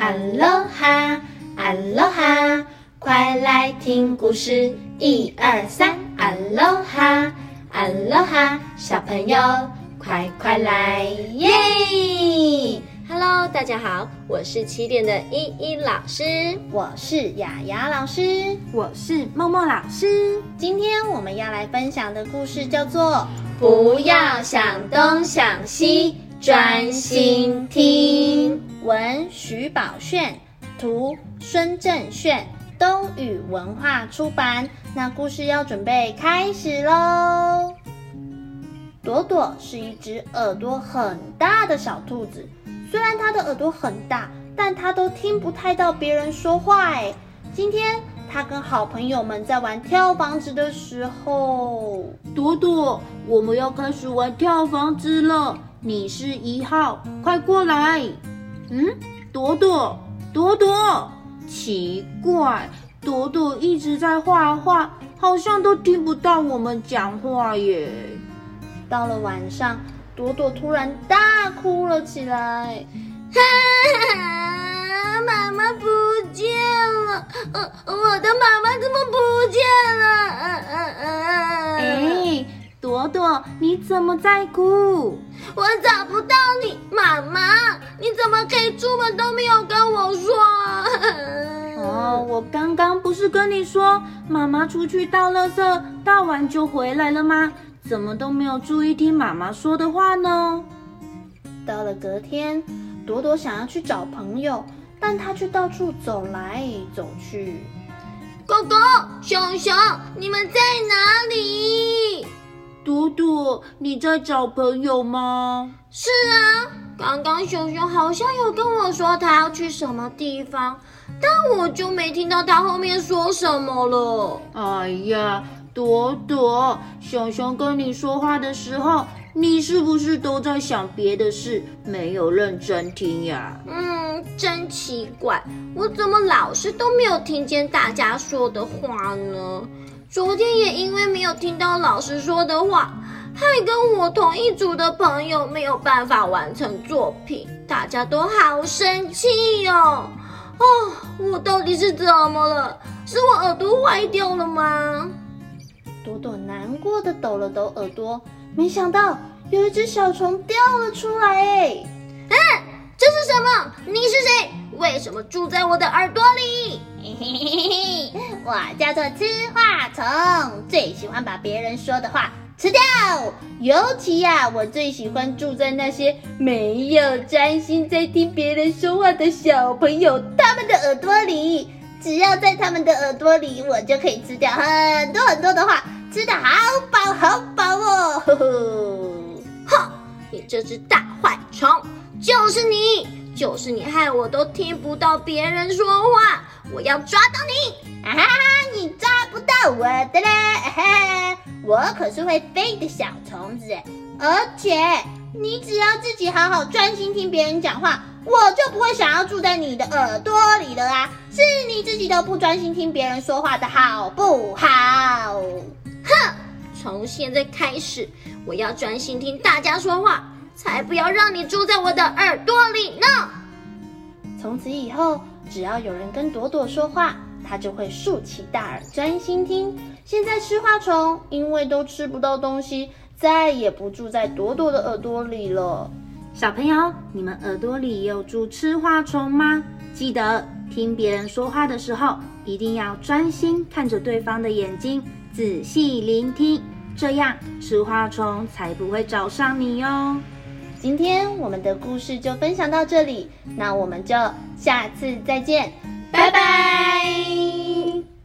阿罗哈，阿罗哈，快来听故事，一二三，阿罗哈，阿罗哈，小朋友快快来耶！Hello，大家好，我是起点的依依老师，我是雅雅老师，我是默默老师。今天我们要来分享的故事叫做《不要想东想西》。专心听，文徐宝炫，图孙正炫，东宇文化出版。那故事要准备开始喽。朵朵是一只耳朵很大的小兔子，虽然它的耳朵很大，但它都听不太到别人说话。哎，今天它跟好朋友们在玩跳房子的时候，朵朵，我们要开始玩跳房子了。你是一号，快过来！嗯，朵朵，朵朵，奇怪，朵朵一直在画画，好像都听不到我们讲话耶。到了晚上，朵朵突然大哭了起来，哈，妈妈不见了，呃，我的妈妈怎么不见了？嗯嗯嗯。哎，朵朵，你怎么在哭？我找不到你，妈妈，你怎么可以出门都没有跟我说？哦，我刚刚不是跟你说，妈妈出去倒垃圾，倒完就回来了吗？怎么都没有注意听妈妈说的话呢？到了隔天，朵朵想要去找朋友，但她却到处走来走去。狗狗、熊熊，你们在哪里？朵朵，你在找朋友吗？是啊，刚刚熊熊好像有跟我说他要去什么地方，但我就没听到他后面说什么了。哎呀，朵朵，熊熊跟你说话的时候，你是不是都在想别的事，没有认真听呀？嗯，真奇怪，我怎么老是都没有听见大家说的话呢？昨天也因为没有听到老师说的话，害跟我同一组的朋友没有办法完成作品，大家都好生气哟！哦，我到底是怎么了？是我耳朵坏掉了吗？朵朵难过的抖了抖耳朵，没想到有一只小虫掉了出来！哎，嗯，这是什么？你是谁？为什么住在我的耳朵里？我叫做吃话虫，最喜欢把别人说的话吃掉。尤其呀，我最喜欢住在那些没有专心在听别人说话的小朋友他们的耳朵里。只要在他们的耳朵里，我就可以吃掉很多很多的话，吃的好饱好饱哦！呵呵，哼，你这只大坏虫，就是你。就是你害我都听不到别人说话，我要抓到你！啊哈哈，你抓不到我的嘞！我可是会飞的小虫子，而且你只要自己好好专心听别人讲话，我就不会想要住在你的耳朵里了啊！自己都不专心听别人说话的好不好？哼！从现在开始，我要专心听大家说话。才不要让你住在我的耳朵里呢！从此以后，只要有人跟朵朵说话，它就会竖起大耳专心听。现在吃花虫因为都吃不到东西，再也不住在朵朵的耳朵里了。小朋友，你们耳朵里有住吃花虫吗？记得听别人说话的时候，一定要专心看着对方的眼睛，仔细聆听，这样吃花虫才不会找上你哟。今天我们的故事就分享到这里，那我们就下次再见，拜拜。